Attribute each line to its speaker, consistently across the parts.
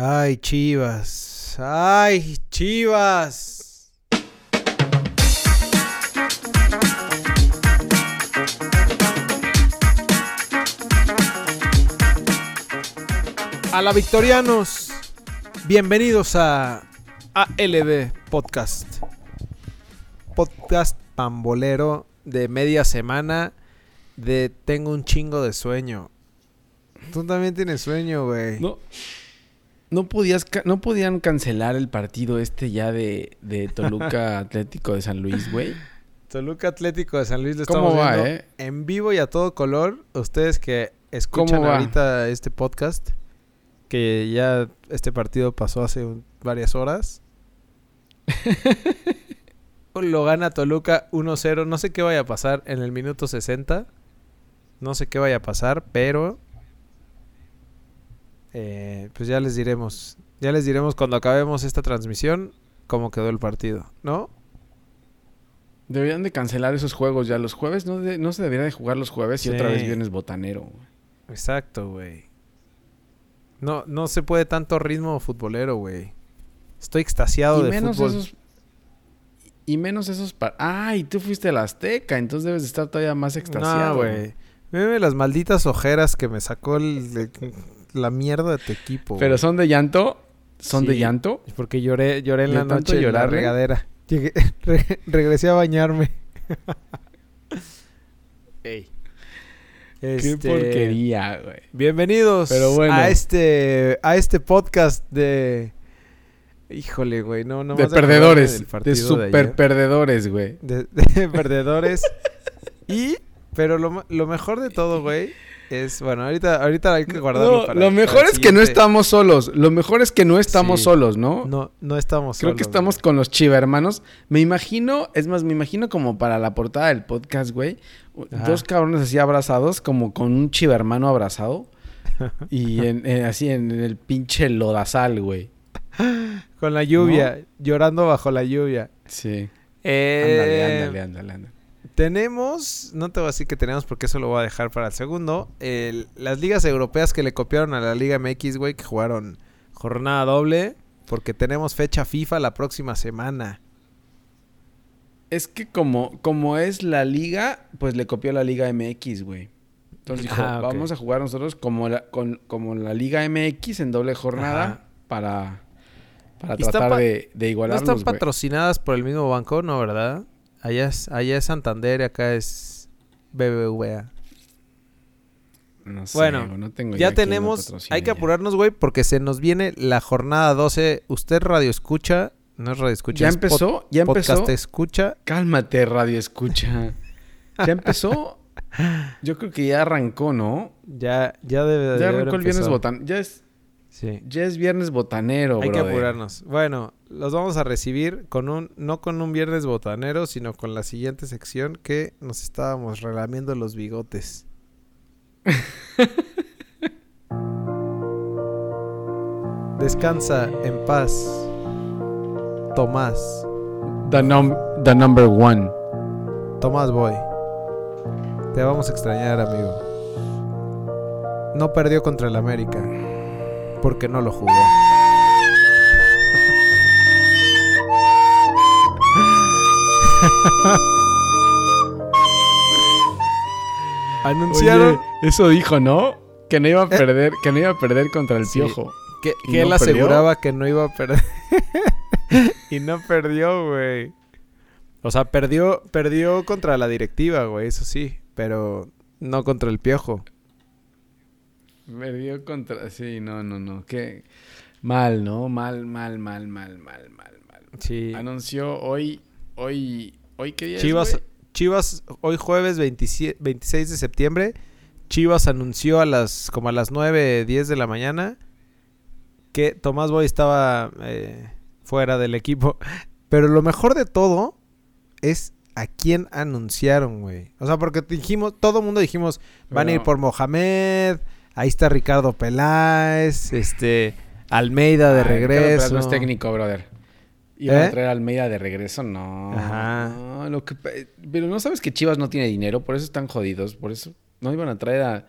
Speaker 1: Ay, Chivas. Ay, Chivas. A la Victorianos. Bienvenidos a ALB Podcast. Podcast pambolero de media semana de Tengo un chingo de sueño. Tú también tienes sueño, güey.
Speaker 2: No, no, podías, no podían cancelar el partido este ya de, de Toluca Atlético de San Luis, güey.
Speaker 1: Toluca Atlético de San Luis lo
Speaker 2: ¿Cómo
Speaker 1: estamos
Speaker 2: va,
Speaker 1: viendo
Speaker 2: eh?
Speaker 1: en vivo y a todo color. Ustedes que escuchan ahorita este podcast, que ya este partido pasó hace un- varias horas. Lo gana Toluca 1-0. No sé qué vaya a pasar en el minuto 60. No sé qué vaya a pasar, pero eh, pues ya les diremos. Ya les diremos cuando acabemos esta transmisión cómo quedó el partido, ¿no?
Speaker 2: Deberían de cancelar esos juegos ya. Los jueves no, de- no se deberían de jugar los jueves y otra vez
Speaker 1: Sí.
Speaker 2: viernes botanero. güey.
Speaker 1: Exacto, güey. No, no se puede tanto ritmo futbolero, güey. Estoy extasiado
Speaker 2: Y
Speaker 1: de
Speaker 2: menos
Speaker 1: fútbol.
Speaker 2: esos... Y menos esos... Ah, y tú fuiste a la Azteca, entonces debes de estar todavía más extasiado.
Speaker 1: No, güey. Veme las malditas ojeras que me sacó el- la mierda de tu equipo.
Speaker 2: Pero
Speaker 1: güey.
Speaker 2: son de llanto. Son de llanto.
Speaker 1: Porque lloré, lloré en
Speaker 2: ¿De
Speaker 1: la noche en la
Speaker 2: llorarle?
Speaker 1: regadera. Llegué- re- regresé a bañarme. Ey.
Speaker 2: Qué
Speaker 1: Este,
Speaker 2: porquería, güey.
Speaker 1: Bienvenidos
Speaker 2: Pero bueno.
Speaker 1: a este a este podcast de Híjole, güey, no no
Speaker 2: de perdedores. De super
Speaker 1: ayer.
Speaker 2: perdedores, güey.
Speaker 1: de, de perdedores. y pero lo, lo mejor de todo, güey, es bueno, ahorita ahorita hay que guardarlo
Speaker 2: No,
Speaker 1: para
Speaker 2: lo mejor es que no estamos solos. Lo mejor es que no estamos
Speaker 1: Sí.
Speaker 2: solos, ¿no?
Speaker 1: no no estamos
Speaker 2: Creo que
Speaker 1: solos,
Speaker 2: estamos
Speaker 1: güey.
Speaker 2: con los chiva hermanos. Me imagino, es más, me imagino como para la portada del podcast, güey.
Speaker 1: Ajá.
Speaker 2: Dos cabrones así abrazados, como con un chiva hermano abrazado. y en, en- así en el pinche lodazal, güey.
Speaker 1: con la lluvia, llorando bajo la lluvia.
Speaker 2: Sí.
Speaker 1: Eh,
Speaker 2: Ándale, ándale, ándale, ándale.
Speaker 1: Tenemos, no te voy a decir que tenemos porque eso lo voy a dejar para el segundo. el- las ligas europeas que le copiaron a la Liga MX, güey, que jugaron jornada doble. Porque tenemos fecha FIFA la próxima semana.
Speaker 2: Es que como, como es la liga, pues le copió la Liga MX, güey. Entonces dijo,
Speaker 1: Ah,
Speaker 2: vamos a jugar nosotros como la, con, como la Liga MX en doble jornada
Speaker 1: Ajá.
Speaker 2: para, para tratar
Speaker 1: pa-
Speaker 2: de, de
Speaker 1: No están patrocinadas por el mismo banco, ¿no, verdad? Allá es, allá es Santander y acá es BBVA.
Speaker 2: No sé,
Speaker 1: Bueno,
Speaker 2: no tengo
Speaker 1: Ya tenemos, hay que apurarnos, güey, porque se nos viene la jornada 12. Usted radio escucha, no es radio escucha.
Speaker 2: ¿Ya
Speaker 1: es pod-
Speaker 2: empezó? ¿Ya empezó?
Speaker 1: Podcast escucha.
Speaker 2: Cálmate, radio escucha. ¿Ya empezó? Yo creo que ya arrancó, ¿no?
Speaker 1: Ya, ya debe de
Speaker 2: Ya
Speaker 1: haber
Speaker 2: arrancó el viernes botan. Ya es,
Speaker 1: Sí.
Speaker 2: ya es viernes botanero,
Speaker 1: Hay que apurarnos. Bueno, los vamos a recibir con un, no con un viernes botanero, sino con la siguiente sección que nos estábamos relamiendo los bigotes. Descansa en paz, Tomás.
Speaker 2: The, num- the number one.
Speaker 1: Tomás Boy. Te vamos a extrañar, amigo. No perdió contra el América. Porque no lo jugó. Anunciaron
Speaker 2: Oye, eso dijo, ¿no? Que no iba a perder, que no iba a perder contra el
Speaker 1: Sí.
Speaker 2: piojo.
Speaker 1: que,
Speaker 2: ¿y
Speaker 1: que él
Speaker 2: no
Speaker 1: aseguraba que no iba a perder. y no perdió, güey. O sea, perdió, perdió contra la directiva, güey, eso sí. Pero no contra el piojo.
Speaker 2: Perdió contra. Sí, no, no, no. Qué mal, ¿no? Mal, mal, mal, mal, mal, mal, mal.
Speaker 1: Sí.
Speaker 2: Anunció hoy, hoy, hoy qué día es,
Speaker 1: Chivas,
Speaker 2: güey?
Speaker 1: Chivas, hoy jueves 27 26 de septiembre, Chivas anunció a las como a las 9, 10 de la mañana que Tomás Boy estaba eh, fuera del equipo. Pero lo mejor de todo es a quién anunciaron, güey. O sea, porque dijimos, todo el mundo dijimos, van a ir por Mohamed, ahí está Ricardo Peláez, este, Almeida de
Speaker 2: Ricardo Peláez
Speaker 1: regreso.
Speaker 2: No es técnico, brother. Iba
Speaker 1: ¿Eh?
Speaker 2: a traer a Almeida de regreso, no.
Speaker 1: Ajá.
Speaker 2: No, lo que, pe- pero no sabes que Chivas no tiene dinero, por eso están jodidos, por eso no iban a traer a,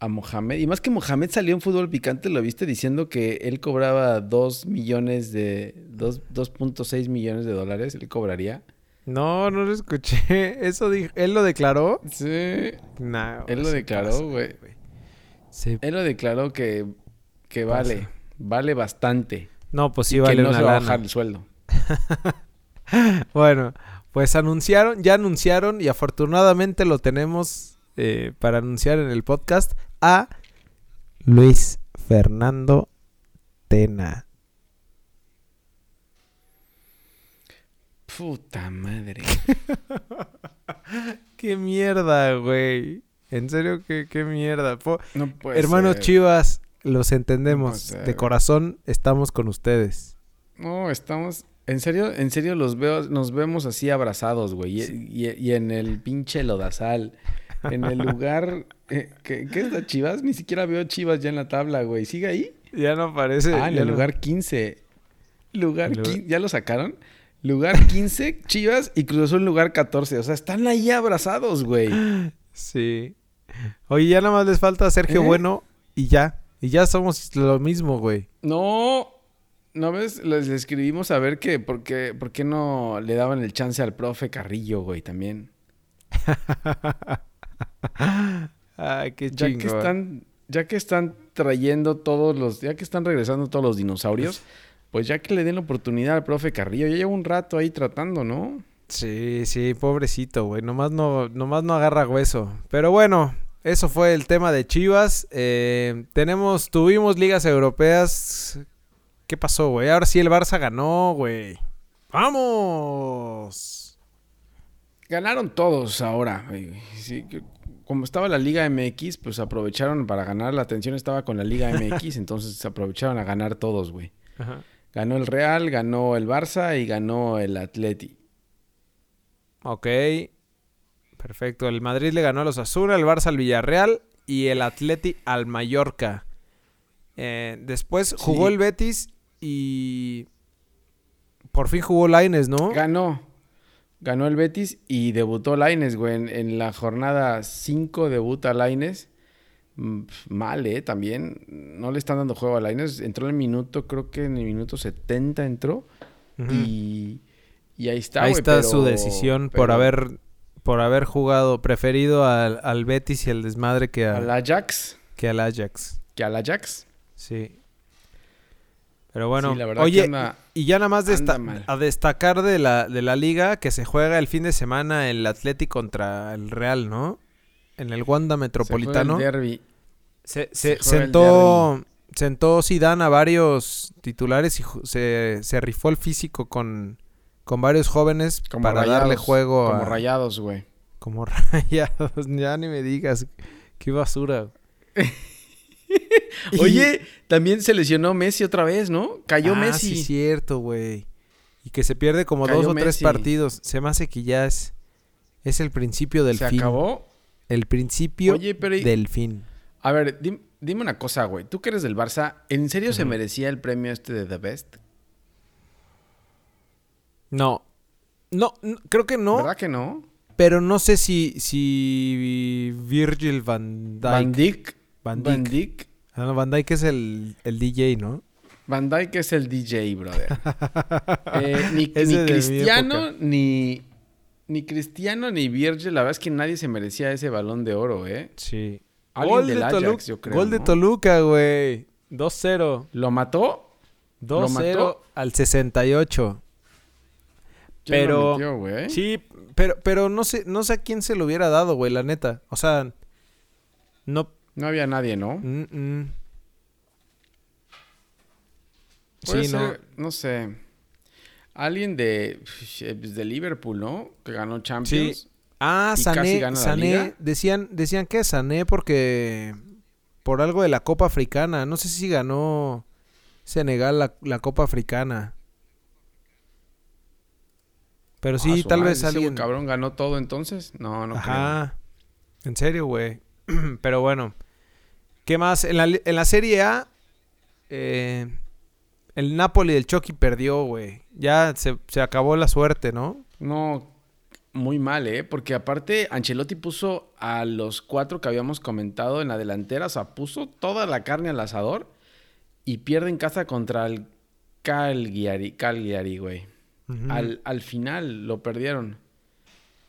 Speaker 2: a Mohamed. Y más que Mohamed salió en fútbol picante, lo viste diciendo que él cobraba 2 millones de. 2.6 millones de dólares, él cobraría.
Speaker 1: No, no lo escuché. Eso dijo. ¿Él lo declaró?
Speaker 2: Sí.
Speaker 1: No.
Speaker 2: Él lo declaró, güey.
Speaker 1: Sí.
Speaker 2: Él lo declaró que, que vale. Vale bastante.
Speaker 1: No, pues sí
Speaker 2: y
Speaker 1: vale
Speaker 2: que no
Speaker 1: una
Speaker 2: se va a
Speaker 1: lana.
Speaker 2: bajar el sueldo.
Speaker 1: Bueno, pues anunciaron, ya anunciaron y afortunadamente lo tenemos eh, para anunciar en el podcast a Luis Fernando Tena.
Speaker 2: Puta madre.
Speaker 1: Qué mierda, güey. En serio, qué, qué mierda. Po-
Speaker 2: No puede
Speaker 1: Hermanos
Speaker 2: ser.
Speaker 1: Chivas, los entendemos. De corazón estamos con ustedes.
Speaker 2: No, estamos. En serio, en serio los veo, nos vemos así abrazados, güey. Y, y- y en el pinche lodazal. En el lugar. eh, ¿qué, es la Chivas? Ni siquiera veo Chivas ya en la tabla, güey. ¿Sigue ahí?
Speaker 1: Ya no aparece.
Speaker 2: ah, en el
Speaker 1: no-
Speaker 2: lugar 15. Lugar
Speaker 1: Lugar-
Speaker 2: 15. ¿Ya lo sacaron? Lugar 15, Chivas y Cruz Azul lugar 14. O sea, están ahí abrazados, güey.
Speaker 1: Sí. Oye, ya nada más les falta Sergio
Speaker 2: ¿Eh?
Speaker 1: Bueno y ya. Y ya somos lo mismo, güey.
Speaker 2: No. ¿No ves? Les escribimos a ver que por qué, por qué no le daban el chance al profe Carrillo, güey, también.
Speaker 1: Ay, qué
Speaker 2: Ya
Speaker 1: chingo.
Speaker 2: que están, ya que están trayendo todos los, ya que están regresando todos los dinosaurios, pues ya que le den la oportunidad al profe Carrillo, ya lleva un rato ahí tratando, ¿no?
Speaker 1: Sí, sí, pobrecito, güey. Nomás no, nomás no agarra hueso. Pero bueno, eso fue el tema de Chivas. Eh, tenemos, tuvimos ligas europeas. ¿Qué pasó, güey? Ahora sí el Barça ganó, güey. ¡Vamos!
Speaker 2: Ganaron todos ahora. Sí, como estaba la Liga MX, pues aprovecharon para ganar. La atención estaba con la Liga MX, entonces aprovecharon a ganar todos, güey. Ganó el Real, ganó el Barça y ganó el Atleti.
Speaker 1: Ok. Perfecto. El Madrid le ganó a los Azul, el Barça al Villarreal y el Atleti al Mallorca. Eh, después jugó
Speaker 2: Sí.
Speaker 1: el Betis y por fin jugó Laines, ¿no?
Speaker 2: Ganó. Ganó el Betis y debutó Laines, güey. En, en la jornada 5 debuta Laines. Mm, Mal, ¿eh? También. No le están dando juego a Laines. Entró en el minuto, creo que en el minuto 70 entró. Y, y ahí está,
Speaker 1: Ahí
Speaker 2: güey,
Speaker 1: está
Speaker 2: pero-
Speaker 1: su decisión por haber por haber jugado preferido al, al Betis y el desmadre que, a-
Speaker 2: Al Ajax.
Speaker 1: que al Ajax.
Speaker 2: Que al Ajax.
Speaker 1: Sí. Pero bueno,
Speaker 2: Sí, la verdad
Speaker 1: oye,
Speaker 2: anda-
Speaker 1: y ya nada más desta- a destacar de la, de la liga que se juega el fin de semana el Atlético contra el Real, ¿no? En el Wanda Metropolitano.
Speaker 2: Se el derbi.
Speaker 1: Se, se-
Speaker 2: se juega el
Speaker 1: sentó, sentó Zidane a varios titulares y se, se rifó el físico con, con varios jóvenes
Speaker 2: Como
Speaker 1: para
Speaker 2: rayados,
Speaker 1: darle juego
Speaker 2: Como
Speaker 1: a...
Speaker 2: rayados, güey.
Speaker 1: Como rayados, ya ni me digas. Qué basura. Y-
Speaker 2: Oye, también se lesionó Messi otra vez, ¿no? Cayó
Speaker 1: Ah,
Speaker 2: Messi.
Speaker 1: Sí, cierto, güey. Y que se pierde como
Speaker 2: Cayó
Speaker 1: dos o tres partidos. Se me hace que ya es, es el principio del
Speaker 2: se
Speaker 1: fin.
Speaker 2: acabó.
Speaker 1: El principio
Speaker 2: Oye, pero y-
Speaker 1: del fin.
Speaker 2: A ver, dim- dime una cosa, güey. Tú que eres del Barça, ¿en serio se merecía el premio este de The Best?
Speaker 1: No. No, n- creo que no.
Speaker 2: ¿Verdad que no?
Speaker 1: Pero no sé si, si Virgil van Dijk.
Speaker 2: Van Dijk.
Speaker 1: Van
Speaker 2: Van
Speaker 1: Dijk.
Speaker 2: Dijk.
Speaker 1: Ah, no, Van Dijk es el, el DJ, ¿no?
Speaker 2: Van Dijk es el DJ, brother. Eh, ni, ni
Speaker 1: de
Speaker 2: Cristiano, ni, ni Cristiano, ni Virgil. La verdad es que nadie se merecía ese balón de oro, ¿eh?
Speaker 1: Sí.
Speaker 2: Alguien
Speaker 1: Gol
Speaker 2: del
Speaker 1: de,
Speaker 2: Ajax,
Speaker 1: Toluca,
Speaker 2: yo creo,
Speaker 1: gol de
Speaker 2: ¿no?
Speaker 1: Toluca, güey. 2-0.
Speaker 2: ¿Lo mató? ¿Lo
Speaker 1: 2-0
Speaker 2: mató?
Speaker 1: al 68.
Speaker 2: ¿Quién lo
Speaker 1: Pero-
Speaker 2: metió?
Speaker 1: Sí, pero, pero no sé, no sé a quién se lo hubiera dado, güey, la neta. O sea, no.
Speaker 2: No había nadie, ¿no?
Speaker 1: mm, mm. Sí,
Speaker 2: ser, no sé. Alguien de, pues, de Liverpool, ¿no? Que ganó Champions.
Speaker 1: Ah,
Speaker 2: ¿Y casi
Speaker 1: Sané,
Speaker 2: la
Speaker 1: Sané,
Speaker 2: liga?
Speaker 1: decían, decían que Sané porque por algo de la Copa Africana. No sé si ganó Senegal la, la Copa Africana. Pero sí,
Speaker 2: Ah, su
Speaker 1: tal
Speaker 2: madre,
Speaker 1: vez
Speaker 2: ese
Speaker 1: alguien.
Speaker 2: cabrón ganó todo entonces? No, no
Speaker 1: Ajá. En serio, güey. Pero bueno. ¿Qué más? En la, en la Serie A, eh, el Napoli del Chucky perdió, güey. Ya se, se acabó la suerte, ¿no?
Speaker 2: No, muy mal, ¿eh? Porque aparte Ancelotti puso a los cuatro que habíamos comentado en la delantera, o sea, puso toda la carne al asador y pierde en casa contra el Calgary, Calgary, güey. Al, al, final lo perdieron.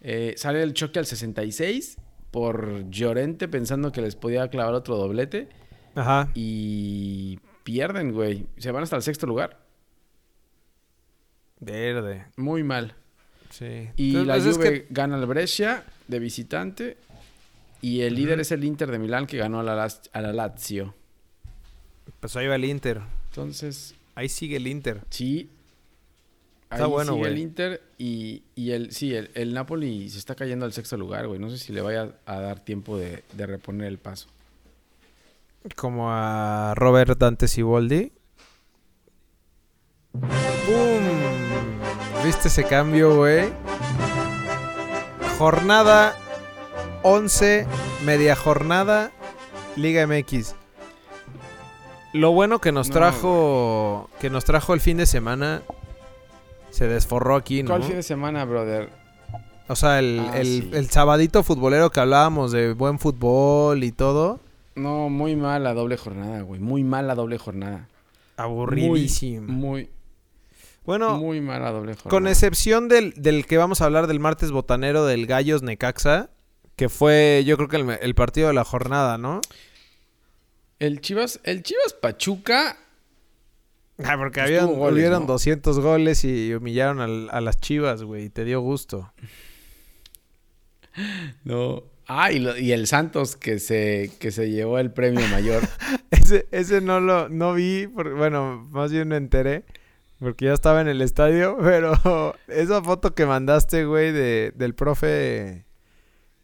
Speaker 2: Eh, sale el choque al 66 por Llorente pensando que les podía clavar otro doblete.
Speaker 1: Ajá.
Speaker 2: Y pierden, güey. Se van hasta el sexto lugar.
Speaker 1: Verde.
Speaker 2: Muy mal.
Speaker 1: Sí.
Speaker 2: Y la pues Juve gana el Brescia de visitante. Y el líder es el Inter de Milán que ganó a la, a la Lazio.
Speaker 1: Pues ahí va el Inter.
Speaker 2: Entonces.
Speaker 1: Ahí sigue el Inter.
Speaker 2: Sí. Está ahí bueno, sigue el Inter y, y el, sí, el, el, Napoli se está cayendo al sexto lugar, güey. No sé si le vaya a dar tiempo de, de reponer el paso.
Speaker 1: Como a Robert Dante Siboldi. ¡Bum! ¿Viste ese cambio, güey? Jornada 11, media jornada, Liga MX. Lo bueno que nos trajo que nos trajo el fin de semana se desforró aquí, ¿no?
Speaker 2: ¿Cuál fin de semana, brother?
Speaker 1: O sea, el, ah, el, sabadito futbolero que hablábamos de buen fútbol y todo.
Speaker 2: No, muy mal la doble jornada, güey. Muy mal la doble jornada.
Speaker 1: Aburridísimo.
Speaker 2: Muy,
Speaker 1: bueno,
Speaker 2: muy mala doble jornada.
Speaker 1: Con excepción del, del, que vamos a hablar del martes botanero del Gallos Necaxa, que fue yo creo que el, el partido de la jornada, ¿no?
Speaker 2: El Chivas, el Chivas Pachuca.
Speaker 1: Ah, porque habían, goles, 200 goles y humillaron a las Chivas, güey. Y te dio gusto.
Speaker 2: No. Ah, y, el Santos que se, que se llevó el premio mayor.
Speaker 1: ese, ese no lo no vi, bueno, más bien me enteré. Porque ya estaba en el estadio, pero esa foto que mandaste, güey, de, del profe...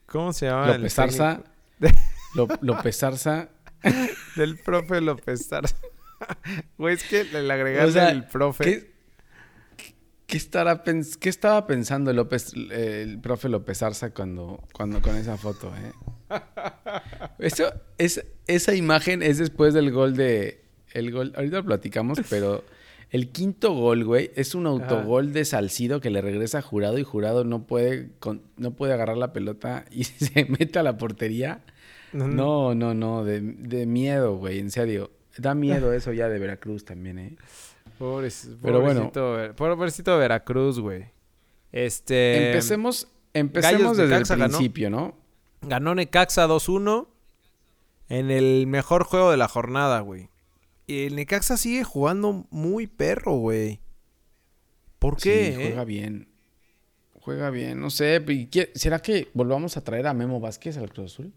Speaker 1: ¿Cómo se llama?
Speaker 2: López Zarza. López Zarza.
Speaker 1: Del profe López Zarza. Güey, es que le agregaste el profe.
Speaker 2: ¿qué, estará ¿Qué estaba pensando López, el profe López Zarza cuando, cuando con esa foto, eh? Eso, es, esa imagen es después del gol de... El gol, ahorita lo platicamos, pero el quinto gol, güey, es un autogol de Salcido que le regresa a Jurado y Jurado no puede, no puede agarrar la pelota y se mete a la portería. No, no, no, de, miedo, güey, en serio. Da miedo eso ya de Veracruz también, ¿eh?
Speaker 1: Pobrecito, Pero bueno, pobrecito Veracruz, güey. Este.
Speaker 2: Empecemos, empecemos desde el principio, ¿no?
Speaker 1: Ganó Necaxa 2-1 en el mejor juego de la jornada, güey. Y el Necaxa sigue jugando muy perro, güey. ¿Por qué?
Speaker 2: Sí, juega bien. Juega bien, no sé. ¿Será que volvamos a traer a Memo Vázquez al Cruz Azul?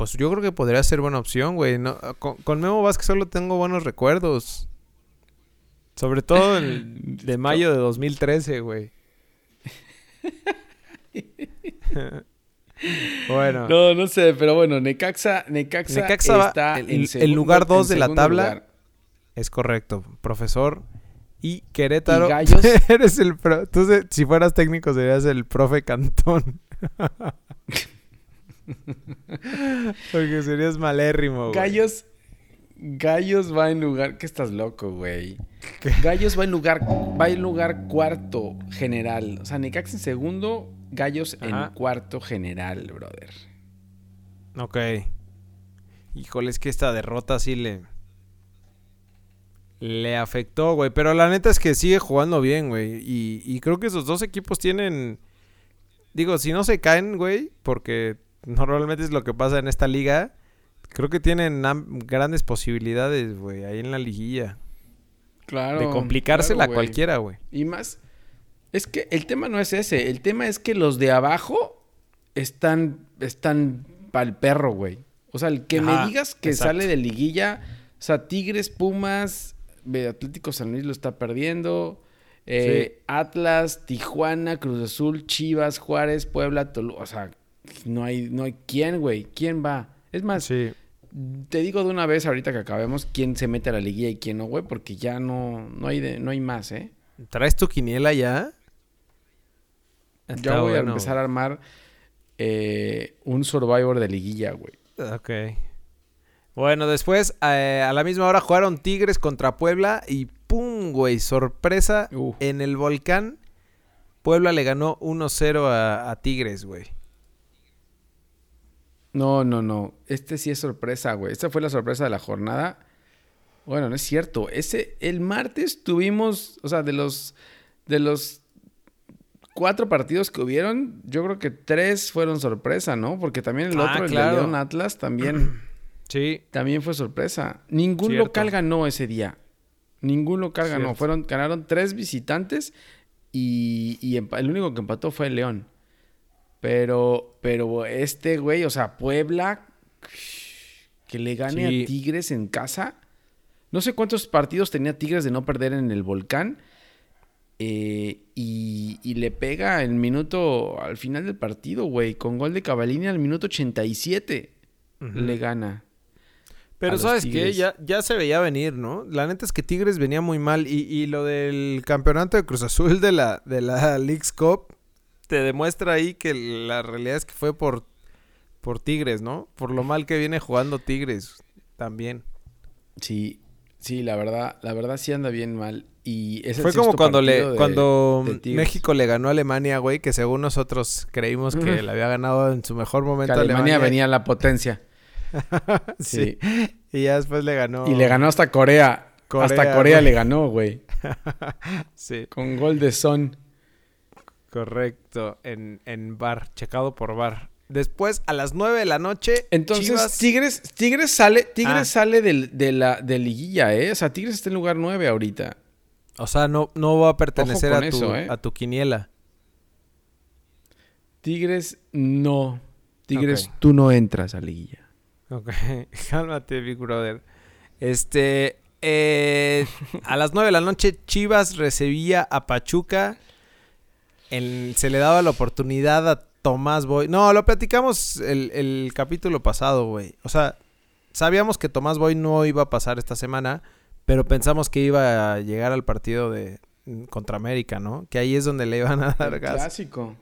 Speaker 1: Pues yo creo que podría ser buena opción, güey. con, Memo Vázquez solo tengo buenos recuerdos. Sobre todo el de mayo de 2013, güey. bueno.
Speaker 2: No, no sé, pero bueno, Necaxa, Necaxa, está
Speaker 1: en el lugar 2 de la tabla. Es correcto, profesor. Y Querétaro. ¿Y
Speaker 2: Gallos?
Speaker 1: eres el Tú, si fueras técnico, serías el profe Cantón. Porque serías malérrimo, güey.
Speaker 2: Gallos. Gallos va en lugar. ¿Qué estás loco, güey? Gallos va en lugar. Va en lugar cuarto general. O sea, Necaxa en segundo. Gallos en cuarto general, brother.
Speaker 1: Ok. Híjole, es que esta derrota sí le. Le afectó, güey. Pero la neta es que sigue jugando bien, güey. Y, y creo que esos dos equipos tienen. Digo, si no se caen, güey, porque normalmente es lo que pasa en esta liga. Creo que tienen grandes posibilidades, güey, ahí en la liguilla.
Speaker 2: Claro.
Speaker 1: De complicársela a cualquiera, güey.
Speaker 2: Y más. Es que el tema no es ese. El tema es que los de abajo están. Están pa'l perro, güey. O sea, el que me digas que sale de liguilla. O sea, Tigres, Pumas, Atlético San Luis lo está perdiendo. Eh, Atlas, Tijuana, Cruz Azul, Chivas, Juárez, Puebla, Toluca. O sea, no hay, no hay quién, güey. ¿Quién va? Es más, te digo de una vez ahorita que acabemos quién se mete a la liguilla y quién no, güey, porque ya no, no, hay, no hay más, ¿eh?
Speaker 1: ¿Traes tu quiniela ya?
Speaker 2: Ya voy a empezar a armar eh, un Survivor de liguilla, güey.
Speaker 1: Ok. Bueno, después eh, a la misma hora jugaron Tigres contra Puebla y ¡pum! güey, sorpresa en el volcán. Puebla le ganó 1-0 a, a Tigres, güey.
Speaker 2: No, no, no. Este sí es sorpresa, güey. Esta fue la sorpresa de la jornada. Bueno, no es cierto. Ese, el martes tuvimos, o sea, de los, de los cuatro partidos que hubieron, yo creo que tres fueron sorpresa, ¿no? Porque también el
Speaker 1: Ah,
Speaker 2: otro, el
Speaker 1: claro.
Speaker 2: de León Atlas, también,
Speaker 1: Sí.
Speaker 2: también fue sorpresa. Ningún
Speaker 1: Cierto.
Speaker 2: local ganó ese día. Ningún local ganó. Fueron, ganaron tres visitantes y, y el único que empató fue el León. Pero, pero este güey, o sea, Puebla, que le gane
Speaker 1: Sí.
Speaker 2: a Tigres en casa. No sé cuántos partidos tenía Tigres de no perder en el volcán. eh, y, y le pega el minuto al final del partido, güey. Con gol de Cavallini al minuto 87. Le gana.
Speaker 1: Pero ¿sabes?
Speaker 2: Tigres.
Speaker 1: Ya, ya se veía venir, ¿no? La neta es que Tigres venía muy mal y, y lo del campeonato de Cruz Azul de la, de la Leagues Cup te demuestra ahí que la realidad es que fue por, por Tigres, ¿no? Por lo mal que viene jugando Tigres también.
Speaker 2: Sí, sí, la verdad, la verdad sí anda bien mal. Y es
Speaker 1: Fue como cuando le
Speaker 2: de-
Speaker 1: cuando
Speaker 2: de Tigres.
Speaker 1: México le ganó a Alemania, güey, que según nosotros creímos que le había ganado en su mejor
Speaker 2: que
Speaker 1: momento a
Speaker 2: Alemania
Speaker 1: Alemania.
Speaker 2: venía la potencia.
Speaker 1: sí. Y ya después le ganó.
Speaker 2: Y le ganó hasta Corea.
Speaker 1: Corea,
Speaker 2: hasta Corea
Speaker 1: güey.
Speaker 2: le ganó, güey.
Speaker 1: Sí,
Speaker 2: Con gol de Son.
Speaker 1: Correcto. En, en bar, checado por bar. Después, a las 9 de la noche,
Speaker 2: Entonces,
Speaker 1: Chivas-
Speaker 2: Tigres, Tigres sale, Tigres
Speaker 1: Ah.
Speaker 2: sale del- de la de liguilla, ¿eh? O sea, Tigres está en lugar 9 ahorita.
Speaker 1: O sea, no, no va a pertenecer a, tu,
Speaker 2: eso, ¿eh?
Speaker 1: a tu quiniela.
Speaker 2: Tigres no. Tigres, tú no entras a liguilla.
Speaker 1: Ok, cálmate, Big Brother. Este, eh, a las 9 de la noche, Chivas recibía a Pachuca. Se le daba la oportunidad a Tomás Boy. No, lo platicamos el, el capítulo pasado, güey. O sea, sabíamos que Tomás Boy no iba a pasar esta semana, pero pensamos que iba a llegar al partido de contra América, ¿no? Que ahí es donde le iban a dar
Speaker 2: El
Speaker 1: gas.
Speaker 2: clásico.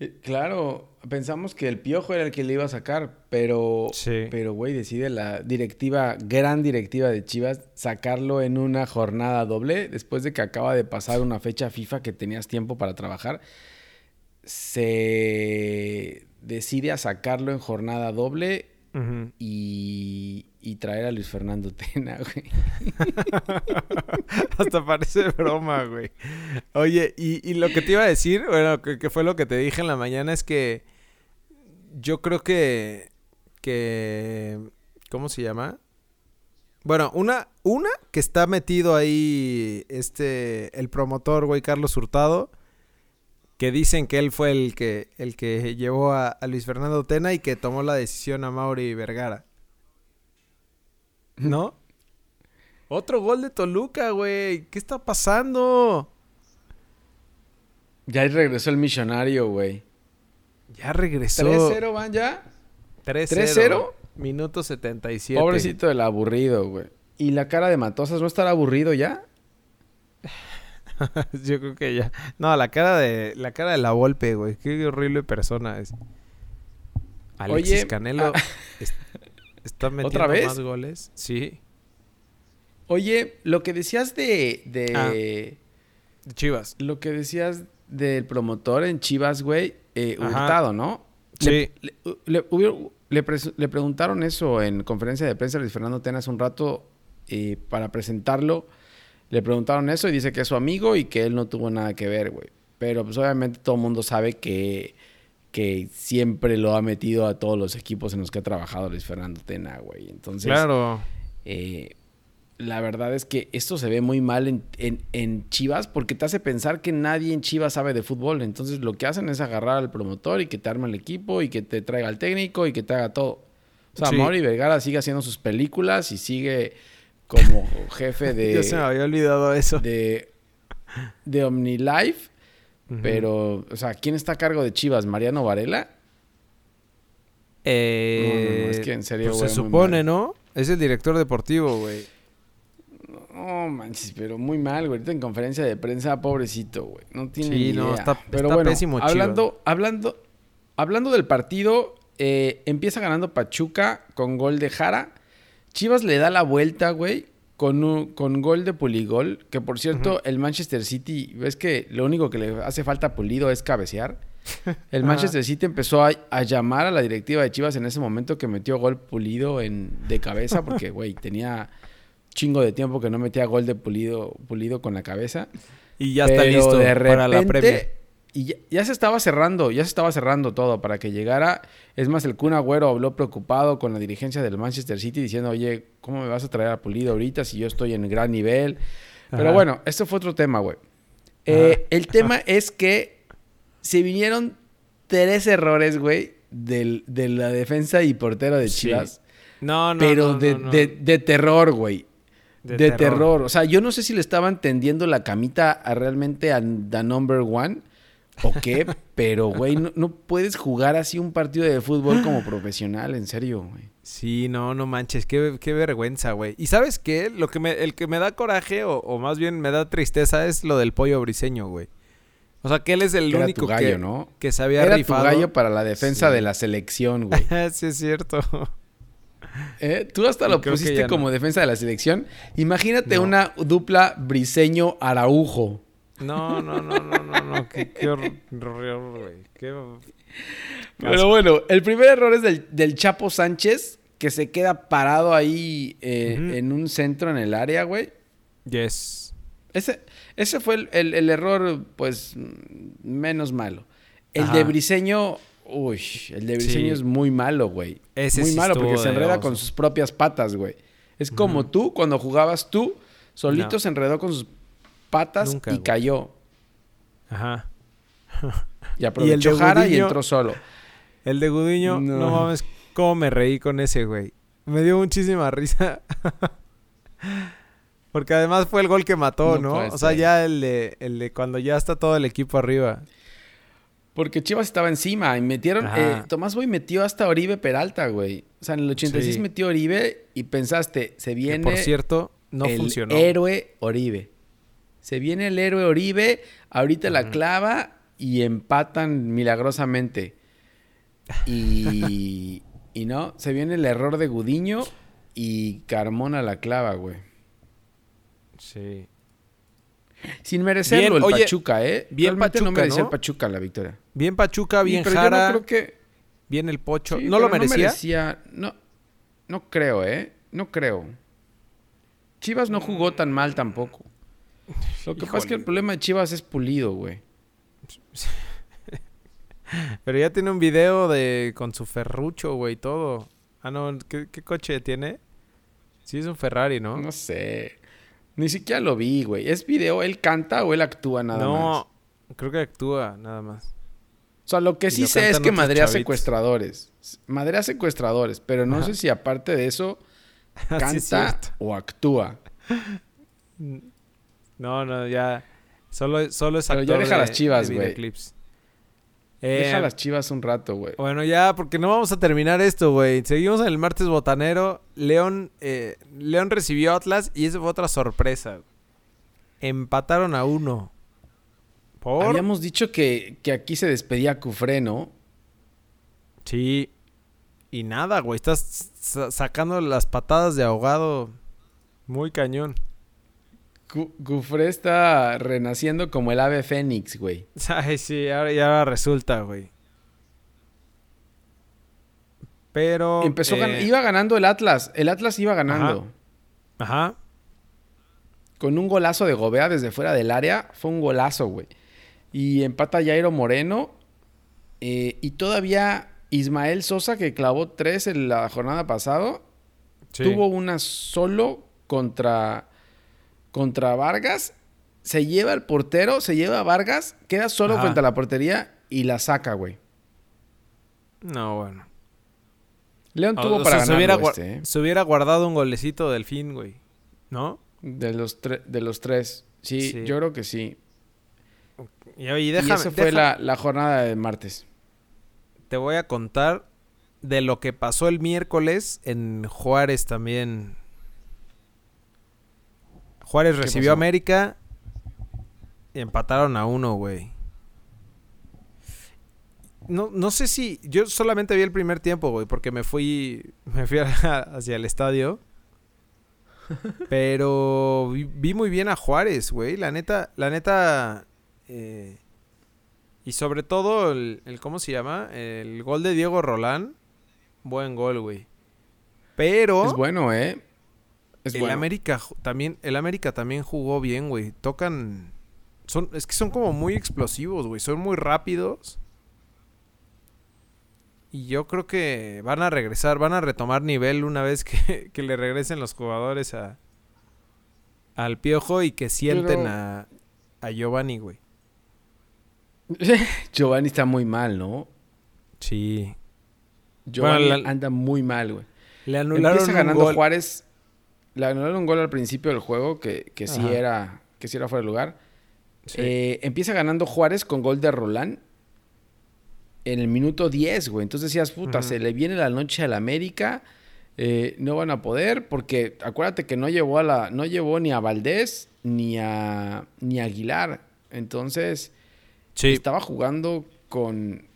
Speaker 2: Eh, Claro, pensamos que el Piojo era el que le iba a sacar, pero,
Speaker 1: Sí.
Speaker 2: pero güey, decide la directiva, gran directiva de Chivas, sacarlo en una jornada doble, después de que acaba de pasar una fecha FIFA que tenías tiempo para trabajar, se decide a sacarlo en jornada doble y, y traer a Luis Fernando Tena, güey.
Speaker 1: Hasta parece broma, güey. Oye, y, y lo que te iba a decir, bueno, que, que fue lo que te dije en la mañana, es que yo creo que, que, ¿cómo se llama? Bueno, una, una que está metido ahí, este, el promotor, güey, Carlos Hurtado, que dicen que él fue el que, el que llevó a, a Luis Fernando Tena y que tomó la decisión a Mauri Vergara. ¿No? Otro gol de Toluca, güey. ¿Qué está pasando?
Speaker 2: Ya regresó el millonario, güey.
Speaker 1: Ya regresó.
Speaker 2: 3-0 van ya.
Speaker 1: 3-0.
Speaker 2: 3-0.
Speaker 1: Minuto 77.
Speaker 2: Pobrecito del aburrido, güey. ¿Y la cara de Matosas no estará aburrido ya?
Speaker 1: Yo creo que ya. No, la cara de la cara de la Volpe, güey. Qué horrible persona es. Alexis
Speaker 2: Oye,
Speaker 1: Canelo
Speaker 2: ah,
Speaker 1: es- está metiendo
Speaker 2: ¿Otra vez?
Speaker 1: más goles. Sí.
Speaker 2: Oye, lo que decías de... de
Speaker 1: Ah. De Chivas.
Speaker 2: Lo que decías del promotor en Chivas, güey, eh. Hurtado, ¿no?
Speaker 1: Sí.
Speaker 2: Le, le- preguntaron eso en conferencia de prensa a Luis Fernando Tena hace un rato eh, para presentarlo. Le preguntaron eso y dice que es su amigo y que él no tuvo nada que ver, güey. Pero pues obviamente todo el mundo sabe que, que siempre lo ha metido a todos los equipos en los que ha trabajado Luis Fernando Tena, güey. Entonces,
Speaker 1: claro.
Speaker 2: eh, la verdad es que esto se ve muy mal en, en- en Chivas porque te hace pensar que nadie en Chivas sabe de fútbol. Entonces lo que hacen es agarrar al promotor y que te arme el equipo y que te traiga al técnico y que te haga todo. O sea,
Speaker 1: Sí.
Speaker 2: Mauri Vergara sigue haciendo sus películas y sigue como jefe de,
Speaker 1: ya se me había olvidado eso.
Speaker 2: de, de OmniLife.
Speaker 1: Ujú.
Speaker 2: Pero, o sea, ¿quién está a cargo de Chivas? ¿Mariano Varela?
Speaker 1: Eh,
Speaker 2: No, no, no, es que en serio,
Speaker 1: pues se supone. ¿no? Es el director deportivo, güey.
Speaker 2: No manches, pero muy mal, güey. Ahorita en conferencia de prensa, pobrecito, güey. No tiene
Speaker 1: Sí,
Speaker 2: ni
Speaker 1: no,
Speaker 2: idea.
Speaker 1: está-
Speaker 2: pero
Speaker 1: está
Speaker 2: bueno,
Speaker 1: pésimo
Speaker 2: hablando, hablando, hablando del partido, eh, empieza ganando Pachuca con gol de Jara. Chivas le da la vuelta, güey. con, un, con gol de Puligol, que por cierto, el Manchester City, ves que lo único que le hace falta a Pulido es cabecear. El Manchester City empezó a, a, llamar a la directiva de Chivas en ese momento que metió gol Pulido en, de cabeza, porque, güey, tenía chingo de tiempo que no metía gol de Pulido, Pulido con la cabeza.
Speaker 1: Y ya está listo de repente, para la Premier.
Speaker 2: Y ya, se estaba cerrando, ya se estaba cerrando todo para que llegara. Es más, el Kun Agüero habló preocupado con la dirigencia del Manchester City diciendo, oye, ¿cómo me vas a traer a Pulido ahorita si yo estoy en gran nivel? Pero bueno, esto fue otro tema, güey. Eh, el tema es que se vinieron tres errores, güey, de la defensa y portero de Chivas.
Speaker 1: No, no,
Speaker 2: Pero
Speaker 1: no,
Speaker 2: de,
Speaker 1: no, no.
Speaker 2: de, de terror, güey.
Speaker 1: De
Speaker 2: De,
Speaker 1: terror.
Speaker 2: terror. O sea, yo no sé si le estaban tendiendo la camita a realmente a The Number One o qué, pero, güey, no, no puedes jugar así un partido de fútbol como profesional, en serio, güey.
Speaker 1: Sí, no, no manches, qué, qué vergüenza, güey. Y sabes qué, lo que me, el que me da coraje, o, o más bien me da tristeza, es lo del pollo briseño, güey. O sea, que él es el
Speaker 2: Era
Speaker 1: único
Speaker 2: tu gallo,
Speaker 1: que,
Speaker 2: ¿no?
Speaker 1: que se había
Speaker 2: Era
Speaker 1: rifado.
Speaker 2: tu gallo para la defensa
Speaker 1: Sí.
Speaker 2: de la selección, güey.
Speaker 1: sí, es cierto.
Speaker 2: ¿Eh? Tú hasta lo pusiste
Speaker 1: no.
Speaker 2: como defensa de la selección. Imagínate
Speaker 1: No.
Speaker 2: una dupla briseño-araujo.
Speaker 1: No, no, no, no, no, no. Qué, qué horror, güey. Qué...
Speaker 2: Pero bueno, el primer error es del, del Chapo Sánchez, que se queda parado ahí eh, en un centro en el área, güey.
Speaker 1: Yes.
Speaker 2: Ese, ese fue el, el- el error, pues, menos malo. El
Speaker 1: Ajá.
Speaker 2: de Briseño, uy, el de Briseño
Speaker 1: Sí.
Speaker 2: es muy malo, güey.
Speaker 1: Ese
Speaker 2: muy
Speaker 1: sí
Speaker 2: malo porque se enreda
Speaker 1: oso.
Speaker 2: con sus propias patas, güey. Es como tú, cuando jugabas tú, solito
Speaker 1: No.
Speaker 2: se enredó con sus patas
Speaker 1: Nunca,
Speaker 2: y
Speaker 1: güey.
Speaker 2: cayó.
Speaker 1: Ajá.
Speaker 2: Y aprovechó
Speaker 1: de
Speaker 2: Jara y
Speaker 1: Gudiño?
Speaker 2: entró solo.
Speaker 1: El de Gudiño, no.
Speaker 2: No.
Speaker 1: mames, cómo me reí con ese, güey. Me dio muchísima risa. Porque además fue el gol que mató,
Speaker 2: No
Speaker 1: ¿no? o sea, ya el de, el de cuando ya está todo el equipo arriba.
Speaker 2: Porque Chivas estaba encima y metieron. Eh, Tomás Boy metió hasta Oribe Peralta, güey. O sea, en el 86
Speaker 1: Sí.
Speaker 2: metió Oribe y pensaste, se
Speaker 1: Que
Speaker 2: viene
Speaker 1: por cierto, no
Speaker 2: el
Speaker 1: funcionó.
Speaker 2: héroe Oribe. Se viene el héroe Oribe, ahorita la clava y empatan milagrosamente. Y, y no, se viene el error de Gudiño y Carmona la clava, güey.
Speaker 1: Sí.
Speaker 2: Sin merecerlo
Speaker 1: Bien,
Speaker 2: el
Speaker 1: oye,
Speaker 2: Pachuca, ¿eh?
Speaker 1: bien
Speaker 2: Realmente no
Speaker 1: Pachuca,
Speaker 2: merecía
Speaker 1: ¿no?
Speaker 2: el Pachuca la victoria.
Speaker 1: Bien Pachuca, bien
Speaker 2: Sí, pero yo
Speaker 1: Jara,
Speaker 2: no creo que...
Speaker 1: bien el Pocho.
Speaker 2: Sí,
Speaker 1: ¿No lo merecía?
Speaker 2: merecía- No, no creo, ¿eh? No creo. Chivas no jugó tan mal tampoco. Lo que pasa es que el problema de Chivas es pulido, güey.
Speaker 1: Pero ya tiene un video de con su ferrucho, güey, todo. Ah, no, ¿qué, qué coche tiene? Sí, es un Ferrari, ¿no?
Speaker 2: No sé. Ni siquiera lo vi, güey. ¿Es video? ¿Él canta o él actúa nada más?
Speaker 1: no, creo que actúa, nada más.
Speaker 2: O sea, lo que sí
Speaker 1: lo
Speaker 2: sé es que madrea secuestradores. Madrea secuestradores. Pero no
Speaker 1: Ajá.
Speaker 2: sé si aparte de eso
Speaker 1: es
Speaker 2: canta o actúa.
Speaker 1: No, no, ya. Solo, solo es
Speaker 2: Pero ya
Speaker 1: actor
Speaker 2: deja
Speaker 1: de-
Speaker 2: las chivas, güey. Deja
Speaker 1: Eh,
Speaker 2: las chivas un rato, güey.
Speaker 1: Bueno, ya, porque no vamos a terminar esto, güey. Seguimos en el martes botanero. León, eh, León recibió a Atlas y esa fue otra sorpresa. Empataron a uno. ¿Por?
Speaker 2: Habíamos dicho que, que aquí se despedía Cufré, ¿no?
Speaker 1: Sí. Y nada, güey. Estás sa- sacando las patadas de ahogado muy cañón.
Speaker 2: Cufré está renaciendo como el ave fénix, güey.
Speaker 1: Ay, sí, ahora ahora resulta, güey. Pero.
Speaker 2: Empezó gan-
Speaker 1: eh,
Speaker 2: iba ganando el Atlas. El Atlas iba ganando.
Speaker 1: Ajá.
Speaker 2: Con un golazo de Gobea desde fuera del área. Fue un golazo, güey. Y empata Jairo Moreno. eh, y todavía Ismael Sosa, que clavó tres en la jornada pasada,
Speaker 1: Sí.
Speaker 2: tuvo una solo contra, contra Vargas. Se lleva al portero, se lleva a Vargas, queda solo
Speaker 1: Ajá.
Speaker 2: frente a la portería y la saca, güey.
Speaker 1: No, bueno.
Speaker 2: León
Speaker 1: O-
Speaker 2: tuvo
Speaker 1: o
Speaker 2: para
Speaker 1: sea, se, hubiera
Speaker 2: ganar
Speaker 1: gua-
Speaker 2: este, ¿eh?
Speaker 1: se hubiera guardado un golecito del fin, güey. ¿No?
Speaker 2: de, los de los tres. Sí,
Speaker 1: Sí.
Speaker 2: yo creo que sí.
Speaker 1: Y,
Speaker 2: y
Speaker 1: déjame,
Speaker 2: esa fue la, la jornada de martes.
Speaker 1: te voy a contar de lo que pasó el miércoles en Juárez también. Juárez
Speaker 2: ¿Qué
Speaker 1: recibió a? América y empataron a uno, güey. No, no sé si. Yo solamente vi el primer tiempo, güey, porque me fui. Me fui a- hacia el estadio. Pero vi, vi muy bien a Juárez, güey. La neta, la neta. eh, y sobre todo, el, el- ¿Cómo se llama? El gol de Diego Rolán. Buen gol, güey. Pero.
Speaker 2: Es bueno, ¿eh? Es
Speaker 1: el
Speaker 2: bueno.
Speaker 1: América también. El América también jugó bien, güey. Tocan. Son, es que son como muy explosivos, güey. Son muy rápidos. Y yo creo que van a regresar, van a retomar nivel una vez que, que le regresen los jugadores a al piojo y que sienten
Speaker 2: Pero-
Speaker 1: a, a Giovanni, güey.
Speaker 2: Giovanni está muy mal, ¿no?
Speaker 1: Sí.
Speaker 2: Giovanni
Speaker 1: Bueno, la-
Speaker 2: anda muy mal, güey.
Speaker 1: Le anularon
Speaker 2: Empieza
Speaker 1: un
Speaker 2: ganando
Speaker 1: gol.
Speaker 2: Juárez. Le anularon un gol al principio del juego que, que sí era que sí era fuera de lugar.
Speaker 1: Sí.
Speaker 2: Eh, empieza ganando Juárez con gol de Rolán en el minuto 10, güey. Entonces decías, puta, se le viene la noche al América. eh, no van a poder porque acuérdate que no llevó a la no llevó ni a Valdés ni a ni a Aguilar. Entonces,
Speaker 1: sí.
Speaker 2: estaba jugando con,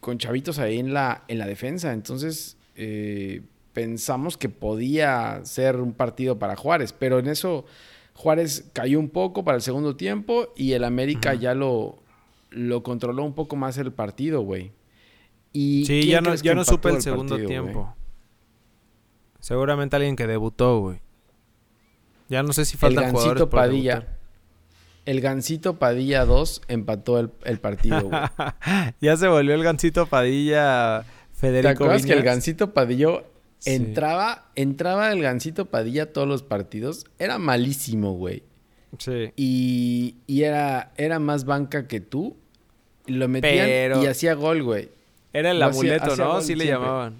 Speaker 2: con chavitos ahí en la, en la defensa. Entonces eh, pensamos que podía ser un partido para Juárez. Pero en eso Juárez cayó un poco para el segundo tiempo y el América ya lo, lo controló un poco más el partido, güey. Y
Speaker 1: Sí,
Speaker 2: ¿quién
Speaker 1: ya no, ya no supe el segundo
Speaker 2: partido,
Speaker 1: tiempo. Seguramente alguien que debutó, güey. Ya no sé si
Speaker 2: El
Speaker 1: faltan jugadores
Speaker 2: Gancito Padilla.
Speaker 1: debutar.
Speaker 2: El Gancito Padilla 2 empató el, el partido, güey.
Speaker 1: ya se volvió el gancito Padilla
Speaker 2: ¿Te
Speaker 1: Federico
Speaker 2: acuerdas que el? Gancito Padillo
Speaker 1: Sí.
Speaker 2: entraba, entraba el Gancito Padilla a todos los partidos? Era malísimo, güey.
Speaker 1: Sí.
Speaker 2: Y, y era, era más banca que tú. Lo metían
Speaker 1: Pero-
Speaker 2: y hacía gol, güey.
Speaker 1: Era el
Speaker 2: Lo
Speaker 1: amuleto,
Speaker 2: hacía
Speaker 1: ¿no?
Speaker 2: gol
Speaker 1: Sí le llamaban.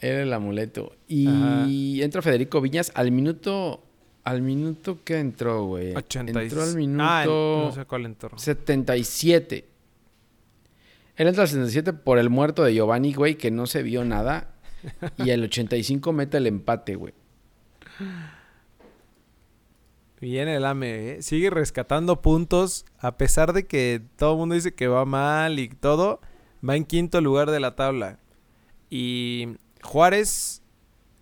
Speaker 2: Era el amuleto. Y
Speaker 1: Ajá.
Speaker 2: entra Federico Viñas al minuto. ¿Al minuto qué entró, güey?
Speaker 1: 80 y-
Speaker 2: Entró al minuto
Speaker 1: Ah, no sé cuál entró.
Speaker 2: 77. Él entra al 77 por el muerto de Giovanni, güey, que no se vio nada. Y al 85 mete el empate, güey.
Speaker 1: Bien el AME, ¿eh? Sigue rescatando puntos a pesar de que todo el mundo dice que va mal y todo. Va en quinto lugar de la tabla. Y Juárez,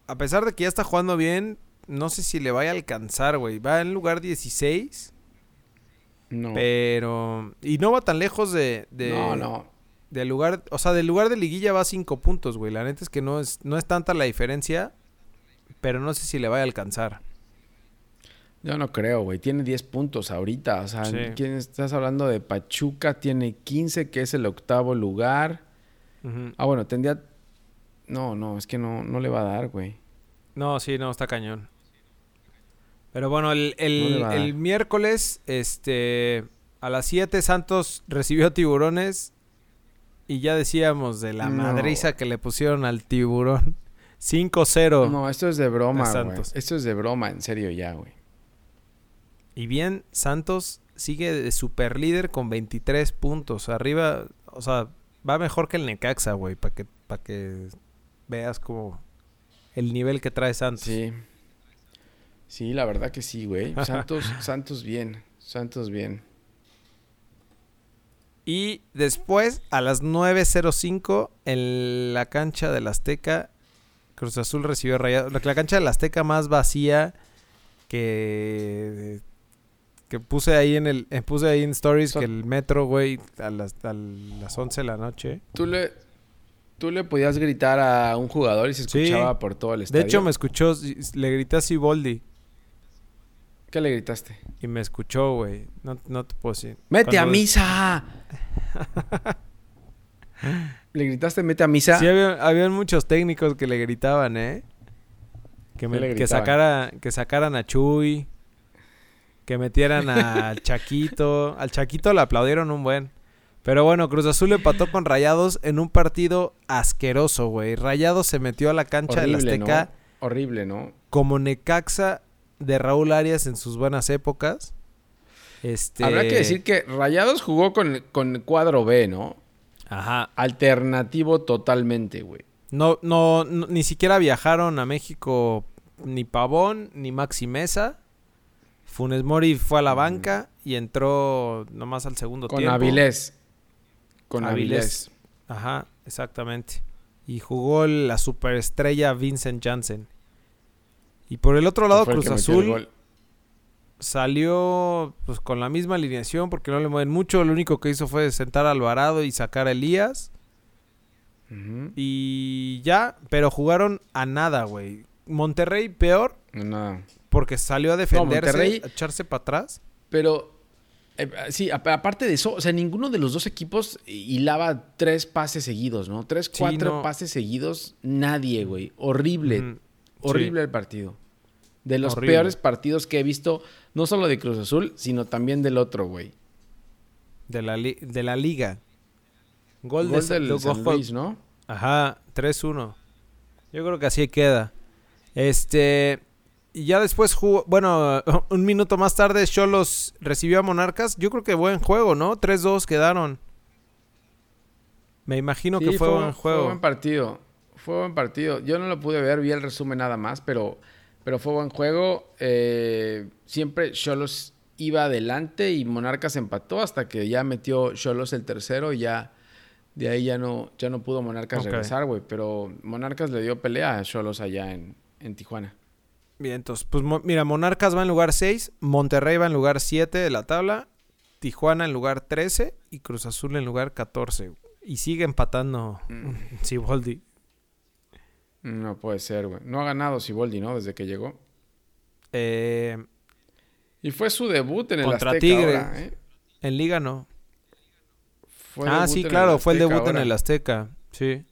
Speaker 1: a pesar de que ya está jugando bien, no sé si le vaya a alcanzar, güey. Va en lugar 16,
Speaker 2: No.
Speaker 1: pero... Y no va tan lejos de... de
Speaker 2: no, no.
Speaker 1: Del lugar, o sea, del lugar de liguilla va a 5 puntos, güey. La neta es que no es, no es tanta la diferencia, pero no sé si le vaya a alcanzar.
Speaker 2: Yo no creo, güey. Tiene 10 puntos ahorita. O sea,
Speaker 1: Sí.
Speaker 2: ¿quién estás hablando de Pachuca? Tiene 15, que es el octavo lugar. Ah, bueno, tendría. No, no, es que no, no le va a dar, güey.
Speaker 1: No, sí, no, está cañón. Pero bueno, el, el-
Speaker 2: No a
Speaker 1: el miércoles, este, a las 7 Santos recibió tiburones y ya decíamos de la
Speaker 2: No.
Speaker 1: madriza que le pusieron al tiburón. 5-0.
Speaker 2: No, esto es de broma, güey. Esto es de broma, en serio ya, güey.
Speaker 1: Y bien, Santos sigue de super líder con 23 puntos. Arriba, o sea, va mejor que el Necaxa, güey, para que, pa' que veas como el nivel que trae Santos.
Speaker 2: Sí. Sí, la verdad que sí, güey. Santos, Santos bien. Santos bien.
Speaker 1: Y después, a las 9.05, en la cancha del Azteca, Cruz Azul recibió rayado. La, cancha del Azteca más vacía que. que puse ahí en el. eh, puse ahí en stories
Speaker 2: So-
Speaker 1: que el metro, güey, a las, a las 11 de la noche.
Speaker 2: Tú le, tú le podías gritar a un jugador y se
Speaker 1: Sí.
Speaker 2: escuchaba por todo el
Speaker 1: De
Speaker 2: estadio.
Speaker 1: hecho, me escuchó, le grité a Siboldi
Speaker 2: ¿Qué le gritaste?
Speaker 1: y me escuchó, güey. No, no te puedo decir.
Speaker 2: ¡Mete a misa! ¿Le gritaste mete a misa?
Speaker 1: Sí, había, habían muchos técnicos que le gritaban, ¿eh? Que, sacara, que sacaran a Chuy. Que metieran al Chaquito. Al Chaquito le aplaudieron un buen. Pero bueno, Cruz Azul empató con Rayados en un partido asqueroso, güey. Rayados se metió a la cancha del
Speaker 2: Horrible,
Speaker 1: Azteca
Speaker 2: ¿no? Horrible, ¿no?
Speaker 1: como Necaxa de Raúl Arias en sus buenas épocas. Este...
Speaker 2: Habrá que decir que Rayados jugó con, con cuadro B, ¿no?
Speaker 1: Ajá.
Speaker 2: Alternativo totalmente, güey.
Speaker 1: No, no, no- ni siquiera viajaron a México ni Pavón ni Maxi Mesa. Funes Mori fue a la banca y entró nomás al segundo
Speaker 2: Con
Speaker 1: tiempo.
Speaker 2: Avilés. Con
Speaker 1: Avilés.
Speaker 2: Avilés.
Speaker 1: Ajá, exactamente. Y jugó la superestrella Vincent Janssen. Y por el otro lado, Cruz Azul salió pues con la misma alineación porque no le mueven mucho. Lo único que hizo fue sentar a Alvarado y sacar a Elías. Y ya, pero jugaron a nada, güey. Monterrey peor
Speaker 2: No.
Speaker 1: porque salió a defenderse, a echarse para atrás.
Speaker 2: Pero, eh, sí, aparte de eso, o sea, ninguno de los dos equipos hilaba tres pases seguidos, ¿no? Tres,
Speaker 1: Sí,
Speaker 2: cuatro
Speaker 1: no.
Speaker 2: pases seguidos, nadie, güey. Horrible, horrible el partido. De los
Speaker 1: Horrible.
Speaker 2: peores partidos que he visto, no solo de Cruz Azul, sino también del otro, güey.
Speaker 1: De la, li- de la liga. Gol,
Speaker 2: Gol
Speaker 1: de
Speaker 2: del
Speaker 1: lo-
Speaker 2: San Luis, ¿no?
Speaker 1: Ajá, 3-1. Yo creo que así queda. Este. Y ya después jugó. Bueno, un minuto más tarde, Cholos recibió a Monarcas. Yo creo que buen juego, ¿no? 3-2 quedaron. Me imagino que
Speaker 2: Sí,
Speaker 1: fue, buen
Speaker 2: Fue
Speaker 1: juego.
Speaker 2: buen partido. Fue buen partido. Yo no lo pude ver, vi el resumen nada más, pero, pero fue buen juego. Eh, siempre Cholos iba adelante y Monarcas empató hasta que ya metió Cholos el tercero y ya de ahí ya no, ya no pudo Monarcas regresar, güey. Pero Monarcas le dio pelea a Cholos allá en, en Tijuana.
Speaker 1: Bien, entonces, pues mo- mira, Monarcas va en lugar 6, Monterrey va en lugar 7 de la tabla, Tijuana en lugar 13 y Cruz Azul en lugar 14. Y sigue empatando
Speaker 2: Mm. No puede ser, güey. No ha ganado Siboldi, ¿no? Desde que llegó.
Speaker 1: Eh,
Speaker 2: Y fue su debut en el
Speaker 1: Contra
Speaker 2: Azteca
Speaker 1: Tigres.
Speaker 2: ahora, ¿eh?
Speaker 1: en Liga no.
Speaker 2: Fue
Speaker 1: ah, sí,
Speaker 2: el
Speaker 1: claro, fue el debut en el Azteca, sí.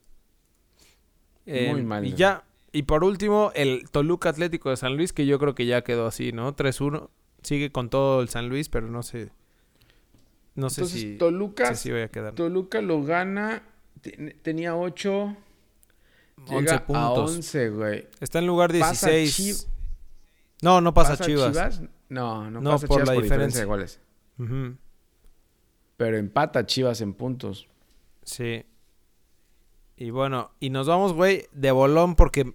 Speaker 1: Eh,
Speaker 2: Muy mal,
Speaker 1: Y ya, y por último, el Toluca Atlético de San Luis, que yo creo que ya quedó así, ¿no? 3-1. Sigue con todo el San Luis, pero no sé. No sé
Speaker 2: Entonces,
Speaker 1: si,
Speaker 2: Toluca,
Speaker 1: si, sí voy a quedar.
Speaker 2: Toluca lo gana. ten- Tenía 8.
Speaker 1: 11
Speaker 2: Llega a
Speaker 1: puntos.
Speaker 2: 11, güey.
Speaker 1: Está en lugar
Speaker 2: Pasa
Speaker 1: 16. No, no pasa,
Speaker 2: ¿Pasa
Speaker 1: Chivas.
Speaker 2: No, no,
Speaker 1: No,
Speaker 2: pasa
Speaker 1: por
Speaker 2: Chivas
Speaker 1: la
Speaker 2: por diferencia de goles. Pero empata Chivas en puntos.
Speaker 1: Sí. Y bueno, y nos vamos, güey, de bolón porque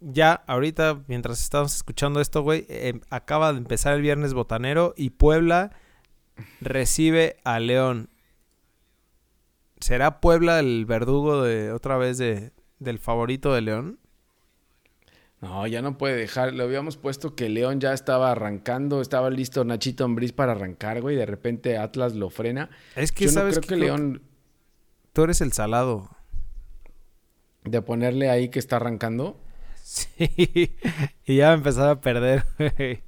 Speaker 1: ya ahorita, mientras estamos escuchando esto, güey, eh, acaba de empezar el viernes botanero y Puebla recibe a León. ¿Será Puebla el verdugo de otra vez de, del favorito de León?
Speaker 2: No, ya no puede dejar. Le habíamos puesto que León ya estaba arrancando. Estaba listo Nachito Ambriz para arrancar, güey. De repente Atlas lo frena.
Speaker 1: Es que
Speaker 2: Yo no
Speaker 1: sabes
Speaker 2: creo
Speaker 1: que
Speaker 2: León,
Speaker 1: tú eres el salado.
Speaker 2: de ponerle ahí que está arrancando.
Speaker 1: Sí. y ya empezaba a perder, güey.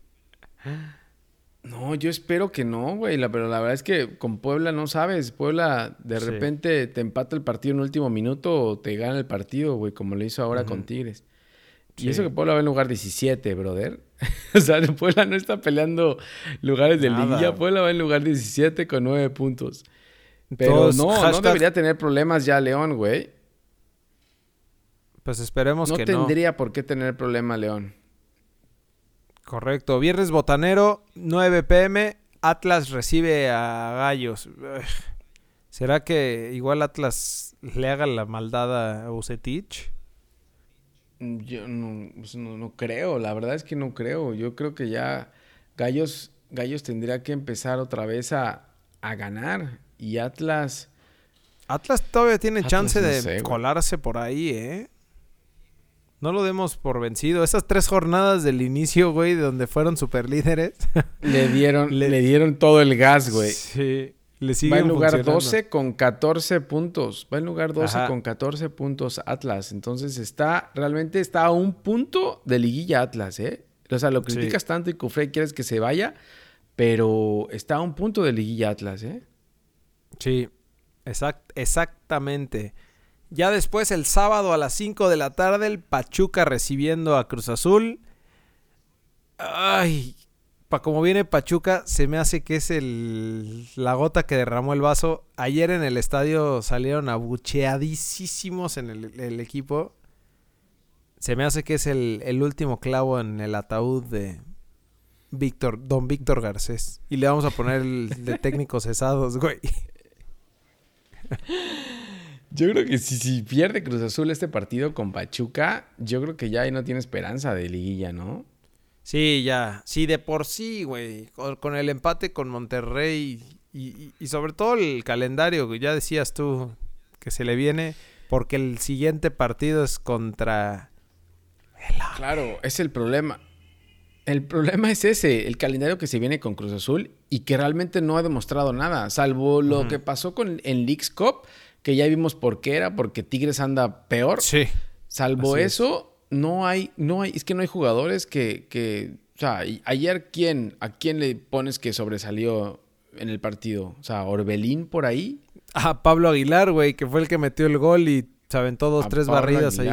Speaker 2: No, yo espero que no, güey. La, pero la verdad es que con Puebla no sabes. Puebla de
Speaker 1: Sí.
Speaker 2: repente te empata el partido en último minuto o te gana el partido, güey, como lo hizo ahora con. Tigres. Y eso que Puebla va en lugar 17, brother. o sea, Puebla no está peleando lugares de
Speaker 1: Nada.
Speaker 2: liguilla. Puebla va en lugar 17 con 9 puntos. Pero
Speaker 1: Todos,
Speaker 2: no, no debería tener problemas ya León, güey.
Speaker 1: Pues esperemos
Speaker 2: No
Speaker 1: que no.
Speaker 2: tendría por qué tener problema León.
Speaker 1: Correcto. Viernes botanero, 9 pm. Atlas recibe a Gallos. ¿Será que igual Atlas le haga la maldad a Bucetich?
Speaker 2: Mm, Yo no, pues no, no creo, la verdad es que no creo. Yo creo que ya Gallos, Gallos tendría que empezar otra vez a, a ganar. Y Atlas,
Speaker 1: Atlas todavía tiene
Speaker 2: Atlas
Speaker 1: chance
Speaker 2: no
Speaker 1: de
Speaker 2: sé,
Speaker 1: colarse por ahí, ¿eh? No lo demos por vencido. Esas tres jornadas del inicio, güey, de donde fueron super líderes.
Speaker 2: le dieron,
Speaker 1: Le-
Speaker 2: le, dieron todo el gas, güey.
Speaker 1: Sí. Le
Speaker 2: Va en lugar
Speaker 1: funcionando.
Speaker 2: 12 con 14 puntos. Va en lugar 12
Speaker 1: Ajá.
Speaker 2: con 14 puntos Atlas. Entonces está, realmente está a un punto de liguilla Atlas, ¿eh? O sea, lo
Speaker 1: Sí.
Speaker 2: criticas tanto y Cufré quieres que se vaya, pero está a un punto de liguilla Atlas, ¿eh?
Speaker 1: Sí, exact- exactamente. Ya después, el sábado a las 5 de la tarde, el Pachuca recibiendo a Cruz Azul. Ay, pa como viene Pachuca, se me hace que es el, la gota que derramó el vaso. Ayer en el estadio salieron abucheadísimos en el, equipo. Se me hace que es el, el último clavo en el ataúd de Víctor, don Víctor Garcés. Y le vamos a poner el de técnicos cesados, güey.
Speaker 2: Yo creo que si, si pierde Cruz Azul este partido con Pachuca, yo creo que ya ahí no tiene esperanza de liguilla, ¿no?
Speaker 1: Sí, ya. Sí, de por sí, güey. Con, el empate con Monterrey y, y- y sobre todo el calendario, güey. Ya decías tú que se le viene porque el siguiente partido es contra
Speaker 2: Claro, es el problema. El problema es ese, el calendario que se viene con Cruz Azul y que realmente no ha demostrado nada, salvo lo que pasó con en Leagues Cup, que ya vimos por qué era, porque Tigres anda peor.
Speaker 1: Sí.
Speaker 2: Salvo eso, no hay, no hay, es que no hay jugadores que, que, o sea, ayer quién, a quién le pones que sobresalió en el partido, o sea, Orbelín por ahí.
Speaker 1: A Pablo Aguilar, güey, que fue el que metió el gol y se aventó dos, tres barridas ahí.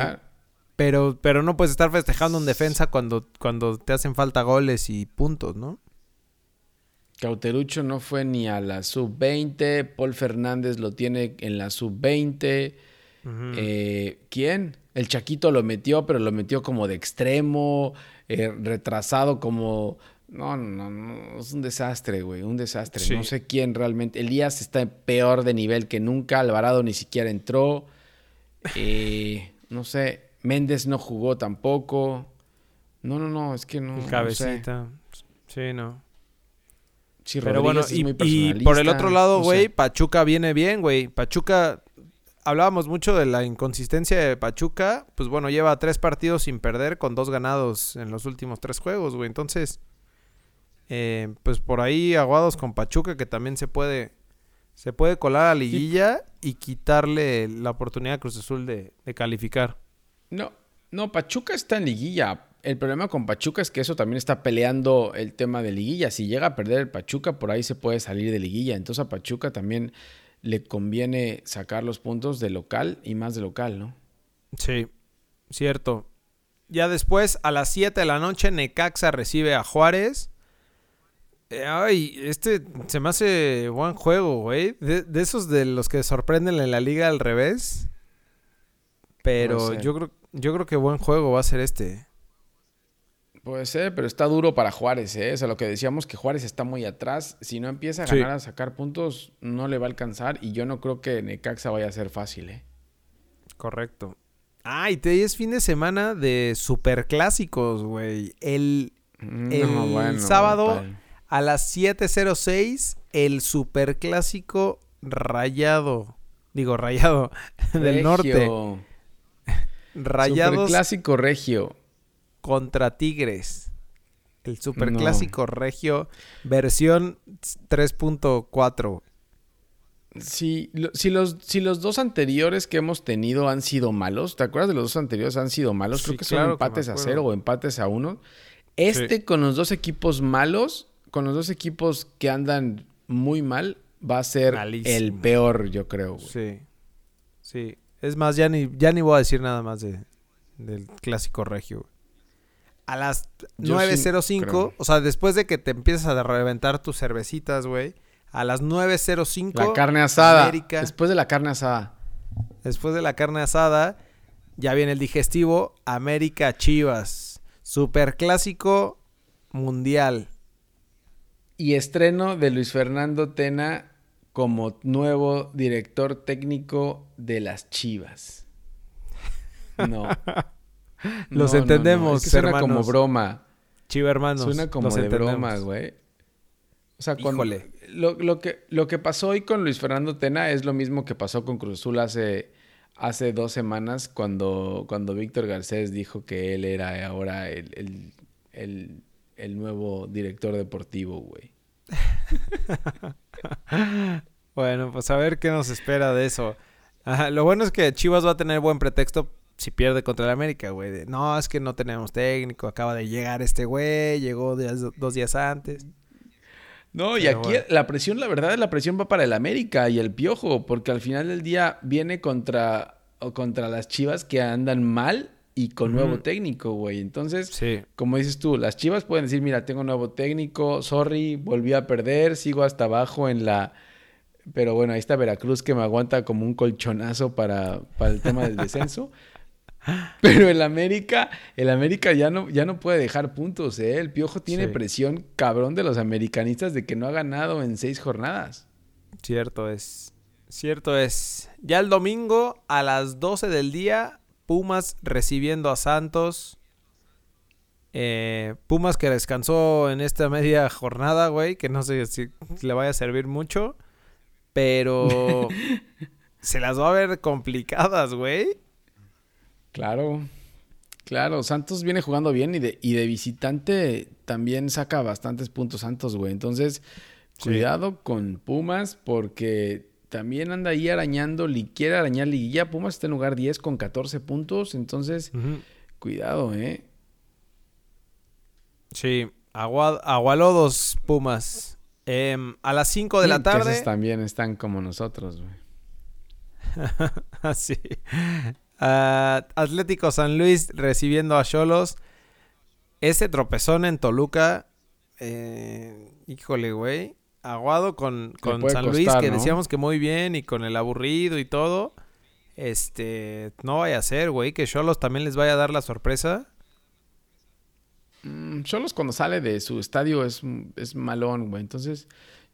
Speaker 1: Pero, pero no puedes estar festejando en defensa cuando, cuando te hacen falta goles y puntos, ¿no?
Speaker 2: Cauterucho no fue ni a la sub-20. Paul Fernández lo tiene en la sub-20. Eh, ¿Quién? El Chaquito lo metió, pero lo metió como de extremo, eh, retrasado como... No, no, no, es un desastre, güey, un desastre. No sé quién realmente. Elías está peor de nivel que nunca. Alvarado ni siquiera entró. Eh, no sé, Méndez no jugó tampoco. No, no, no, es que no.
Speaker 1: Cabecita. Sí, no. Pero bueno, y, por el otro lado, güey, Pachuca viene bien, güey. Pachuca, hablábamos mucho de la inconsistencia de Pachuca. Pues bueno, lleva tres partidos sin perder con dos ganados en los últimos tres juegos, güey. Entonces, eh, pues por ahí aguados con Pachuca que también se puede, se puede colar a liguilla y quitarle la oportunidad a Cruz Azul de calificar.
Speaker 2: No, no, Pachuca está en liguilla. El problema con Pachuca es que eso también está peleando el tema de liguilla. Si llega a perder el Pachuca, por ahí se puede salir de liguilla. Entonces a Pachuca también le conviene sacar los puntos de local y más de local, ¿no?
Speaker 1: Sí, cierto. Ya después, a las 7 de la noche, Necaxa recibe a Juárez. Eh, ay, este se me hace buen juego, güey. De, de, esos de los que sorprenden en la liga al revés. Pero yo creo, yo creo que buen juego va a ser este.
Speaker 2: Puede ser, pero está duro para Juárez, ¿eh? O sea, lo que decíamos que Juárez está muy atrás. Si no empieza a ganar, a sacar puntos, no le va a alcanzar. Y yo no creo que Necaxa vaya a ser fácil, ¿eh?
Speaker 1: Correcto. Ah, y te es fin de semana de superclásicos, güey. El, el sábado a las 7.06, el superclásico rayado. Digo, rayado del norte.
Speaker 2: Rayados. clásico regio.
Speaker 1: Contra Tigres. El superclásico regio, versión 3.4.
Speaker 2: Si, si, los, si los dos anteriores que hemos tenido han sido malos, ¿te acuerdas de los dos anteriores han sido malos? Creo que son empates a cero o empates a uno. Este con los dos equipos malos, con los dos equipos que andan muy mal, va a ser el peor, yo creo.
Speaker 1: Sí. Sí. Es más, ya ni, ya ni voy a decir nada más de, del clásico regio. A las 9.05, o sea, después de que te empiezas a reventar tus cervecitas, güey. A las 9.05.
Speaker 2: La carne asada. después de la carne asada.
Speaker 1: Después de la carne asada, ya viene el digestivo. América Chivas. Super clásico mundial.
Speaker 2: Y estreno de Luis Fernando Tena como nuevo director técnico de las Chivas. No.
Speaker 1: Los entendemos,
Speaker 2: suena como broma.
Speaker 1: Chiva hermanos.
Speaker 2: Suena como de broma, güey. O sea, cuando, lo, que, lo que pasó hoy con Luis Fernando Tena es lo mismo que pasó con Cruz Azul hace, hace dos semanas cuando, cuando Víctor Garcés dijo que él era ahora el, el nuevo director deportivo, güey.
Speaker 1: bueno, pues a ver qué nos espera de eso. lo bueno es que Chivas va a tener buen pretexto si pierde contra el América, güey. No, es que no tenemos técnico, acaba de llegar este güey, llegó dos días antes.
Speaker 2: No, y aquí la presión, la verdad, la presión va para el América y el Piojo, porque al final del día viene contra, contra las Chivas que andan mal y con nuevo técnico, güey. Entonces, como dices tú, las Chivas pueden decir, mira, tengo nuevo técnico, sorry, volví a perder, sigo hasta abajo en la... Pero bueno, ahí está Veracruz que me aguanta como un colchonazo para, para el tema del descenso. Pero el América, el América ya no, ya no puede dejar puntos, ¿eh? El Piojo tiene presión cabrón de los americanistas de que no ha ganado en seis jornadas.
Speaker 1: Cierto es. Cierto es. Ya el domingo a las 12 del día Pumas recibiendo a Santos. Eh, Pumas que descansó en esta media jornada, güey, que no sé si le vaya a servir mucho, pero se las va a ver complicadas, güey.
Speaker 2: Claro. Claro, Santos viene jugando bien y de, y de visitante también saca bastantes puntos Santos, güey. Entonces, cuidado con Pumas porque también anda ahí arañando, quiere arañar liguilla. Pumas está en lugar 10 con 14 puntos, entonces, cuidado, ¿eh?
Speaker 1: Sí, Agualodos Pumas. Em, a las 5 de la tarde.
Speaker 2: también están como nosotros,
Speaker 1: güey. Así. Atlético San Luis recibiendo a Cholos. Ese tropezón en Toluca. Eh, híjole, güey. Aguado con, con San Luis, que decíamos que muy bien, y con el aburrido y todo. Este, no vaya a ser, güey, que Cholos también les vaya a dar la sorpresa.
Speaker 2: Mm, Cholos cuando sale de su estadio es, es malón, güey. Entonces,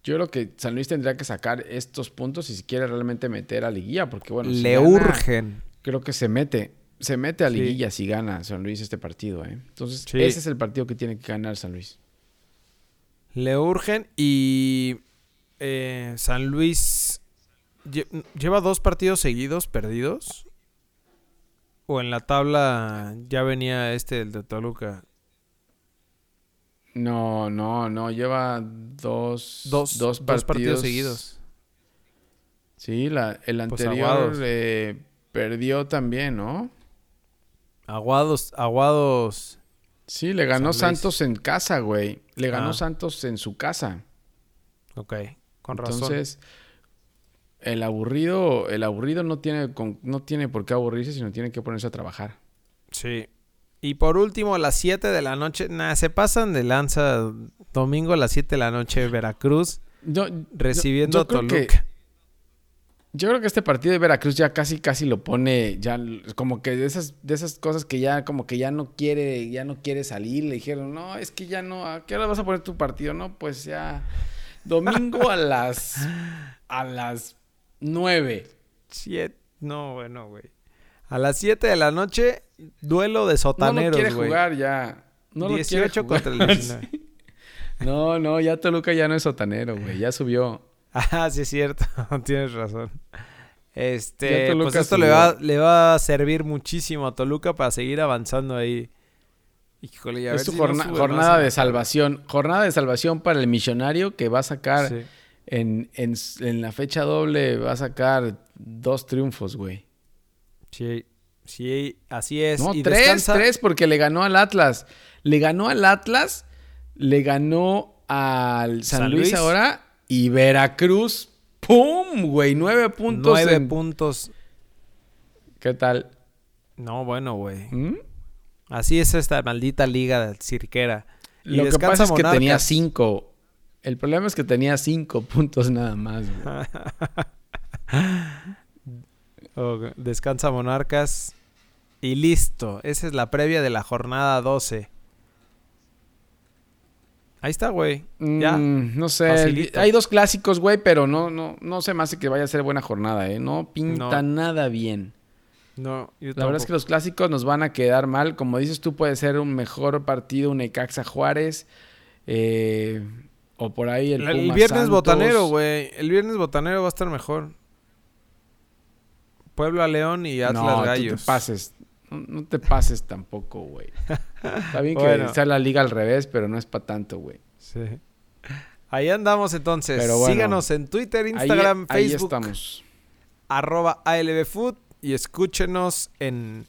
Speaker 2: yo creo que San Luis tendría que sacar estos puntos si quiere realmente meter a liguilla, porque bueno,
Speaker 1: le urgen.
Speaker 2: Creo que se mete, se mete a liguilla si gana San Luis este partido, ¿eh? Entonces, ese es el partido que tiene que ganar San Luis.
Speaker 1: Le urgen y eh, San Luis lleva dos partidos seguidos perdidos. O en la tabla ya venía este, el de Toluca.
Speaker 2: No, no, no, lleva dos,
Speaker 1: dos, dos, partidos. seguidos.
Speaker 2: Sí, la, el pues anterior eh, perdió también, ¿no?
Speaker 1: Aguados, Aguados
Speaker 2: Sí, le ganó Santos en casa, güey. Le ganó ah. Santos en su casa.
Speaker 1: Ok, con razón.
Speaker 2: Entonces, el aburrido, el aburrido no tiene, no tiene por qué aburrirse, sino tiene que ponerse a trabajar.
Speaker 1: Sí. Y por último, a las 7 de la noche, nada, se pasan de lanza domingo a las 7 de la noche Veracruz recibiendo a Toluca.
Speaker 2: Yo creo que este partido de Veracruz ya casi casi lo pone ya como que de esas de esas cosas que ya como que ya no quiere ya no quiere salir, le dijeron, "No, es que ya no, ¿a qué hora vas a poner tu partido?" No, pues ya domingo a las a las nueve.
Speaker 1: Siete. No, bueno, güey. A las 7 de la noche, duelo de sotaneros, güey.
Speaker 2: No quiere jugar ya.
Speaker 1: No 18 contra el 19.
Speaker 2: no, no, ya Toluca ya no es sotanero, güey. Ya subió.
Speaker 1: Ah, sí es cierto, tienes razón. Este, pues esto le va, le va a servir muchísimo a Toluca para seguir avanzando ahí.
Speaker 2: Híjole, ya es su jornada de salvación. Jornada de salvación para el millonario que va a sacar en, en, la fecha doble, va a sacar dos triunfos, güey.
Speaker 1: Sí, sí, así es.
Speaker 2: No, tres, tres, porque le ganó al Atlas. Le ganó al Atlas, le ganó al San, Luis ahora y Veracruz, ¡pum! Güey, nueve puntos.
Speaker 1: Nueve puntos.
Speaker 2: ¿Qué tal?
Speaker 1: No, bueno, güey. ¿Mm? Así es esta maldita liga cirquera.
Speaker 2: Y Lo que pasa es que tenía cinco. El problema es que tenía cinco puntos nada más, güey.
Speaker 1: Descansa Monarcas. Y listo. Esa es la previa de la jornada 12. Ahí está, güey. Ya.
Speaker 2: Mm, no sé. Hay dos clásicos, güey, pero no, no, no se me hace que vaya a ser buena jornada, ¿eh? No pinta nada bien.
Speaker 1: No,
Speaker 2: La verdad es que los clásicos nos van a quedar mal. Como dices tú, puede ser un mejor partido, un Ecaxa Juárez. Eh, o por ahí el,
Speaker 1: el viernes botanero, güey. El viernes botanero va a estar mejor. Puebla León y Atlas no, Gallos.
Speaker 2: Te pases. No, te pases tampoco, güey. Está bien que sea la liga al revés, pero no es para tanto, güey.
Speaker 1: Sí. Ahí andamos entonces. Síganos en Twitter, Instagram, Facebook. Ahí
Speaker 2: estamos.
Speaker 1: Arroba ALBFood y escúchenos en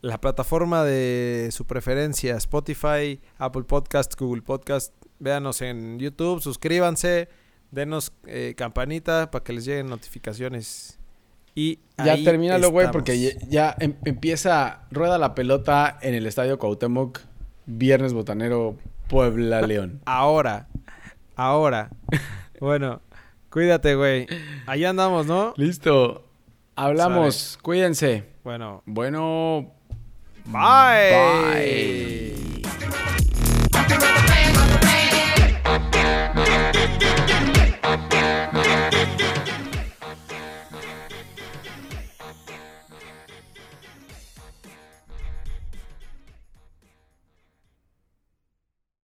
Speaker 1: la plataforma de su preferencia, Spotify, Apple Podcast, Google Podcast. Véanos en YouTube, suscríbanse, denos eh, campanita para que les lleguen notificaciones. Y
Speaker 2: ya termínalo, güey, porque ya, em, empieza, rueda la pelota en el Estadio Cuauhtémoc, Viernes Botanero, Puebla, León.
Speaker 1: Ahora, ahora. bueno, cuídate, güey. Allá andamos, ¿no?
Speaker 2: Listo. Hablamos. Cuídense.
Speaker 1: Bueno.
Speaker 2: Bueno.
Speaker 1: Bye. Bye.